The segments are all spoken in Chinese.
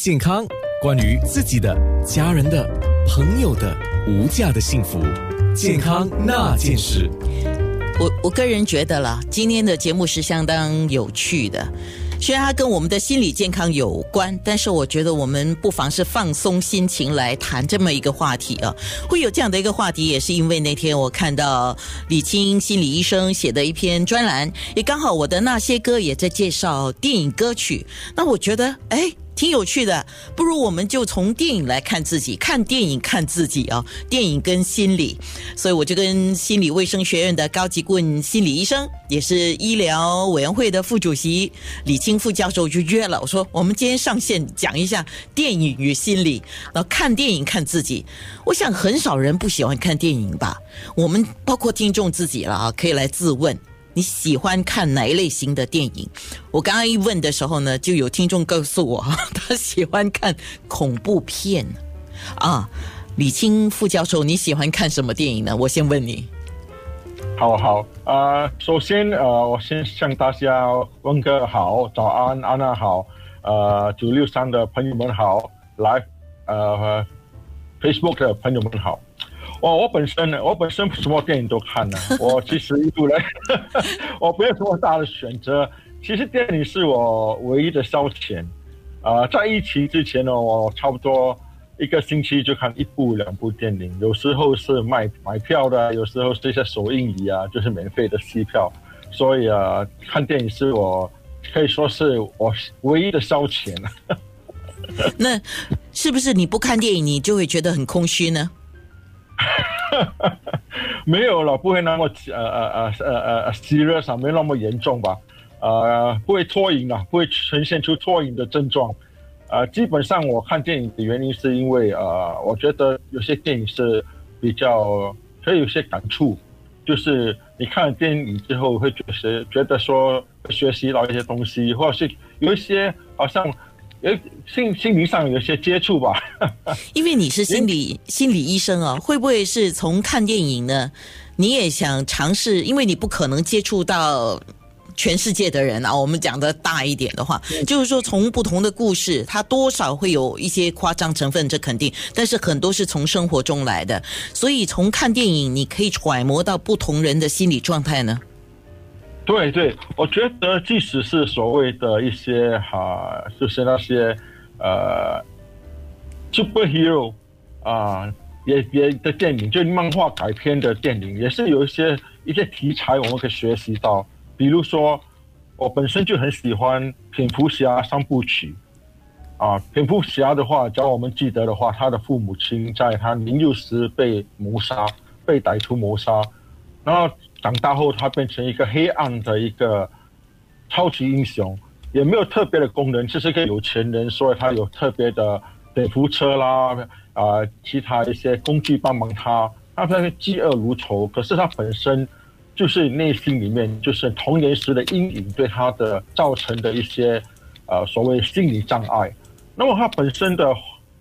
健康，关于自己的、家人的、朋友的无价的幸福，健康那件事。我我个人觉得啦，今天的节目是相当有趣的。虽然它跟我们的心理健康有关，但是我觉得我们不妨是放松心情来谈这么一个话题啊。会有这样的一个话题，也是因为那天我看到李青心理医生写的一篇专栏，也刚好我的那些歌也在介绍电影歌曲。那我觉得，哎。挺有趣的，不如我们就从电影来看自己，看电影看自己啊！电影跟心理，所以我就跟心理卫生学院的高级顾问心理医生，也是医疗委员会的副主席李清副教授就约了。我说，我们今天上线讲一下电影与心理，然后看电影看自己。我想很少人不喜欢看电影吧？我们包括听众自己了啊，可以来自问。你喜欢看哪一类型的电影？我刚刚一问的时候呢，就有听众告诉我，他喜欢看恐怖片。啊，李青副教授，你喜欢看什么电影呢？我先问你。好好啊，首先呃，我先向大家问个好，早安，安娜好，呃，九六三的朋友们好，来，呃，Facebook 的朋友们好。我我本身呢，我本身什么电影都看呢。我其实一路来，我没有什么大的选择。其实电影是我唯一的消遣。啊，在疫情之前呢，我差不多一个星期就看一部两部电影。有时候是卖买票的，有时候是一些首映礼啊，就是免费的戏票。所以啊，看电影是我可以说是我唯一的消遣。那是不是你不看电影，你就会觉得很空虚呢？没有了，不会那么呃呃呃呃呃，serious，没那么严重吧？呃，不会脱影啊，不会呈现出脱影的症状。呃，基本上我看电影的原因是因为呃，我觉得有些电影是比较可以有些感触，就是你看了电影之后会觉得觉得说学习到一些东西，或者是有一些好像。诶，心心灵上有些接触吧。因为你是心理心理医生啊，会不会是从看电影呢？你也想尝试？因为你不可能接触到全世界的人啊。我们讲的大一点的话，就是说从不同的故事，它多少会有一些夸张成分，这肯定。但是很多是从生活中来的，所以从看电影，你可以揣摩到不同人的心理状态呢。对对，我觉得即使是所谓的一些哈，就是那些呃，superhero 啊，也也的电影，就漫画改编的电影，也是有一些一些题材我们可以学习到。比如说，我本身就很喜欢蝙蝠侠三部曲啊，蝙蝠侠的话，只要我们记得的话，他的父母亲在他年幼时被谋杀，被歹徒谋杀，然后。长大后，他变成一个黑暗的一个超级英雄，也没有特别的功能，就是个有钱人，所以他有特别的蝙蝠车啦，啊，其他一些工具帮忙他。他那个嫉恶如仇，可是他本身就是内心里面就是童年时的阴影对他的造成的一些呃所谓心理障碍。那么他本身的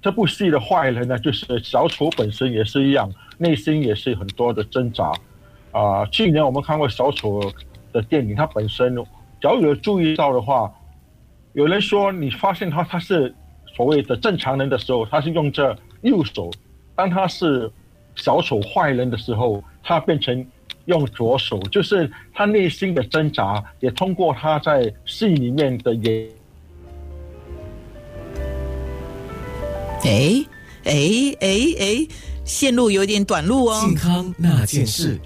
这部戏的坏人呢，就是小丑本身也是一样，内心也是很多的挣扎。啊，去年我们看过小丑的电影，他本身，只要有注意到的话，有人说你发现他他是所谓的正常人的时候，他是用这右手；当他是小丑坏人的时候，他变成用左手，就是他内心的挣扎，也通过他在戏里面的演。哎哎哎哎，线路有点短路哦。健康那件事。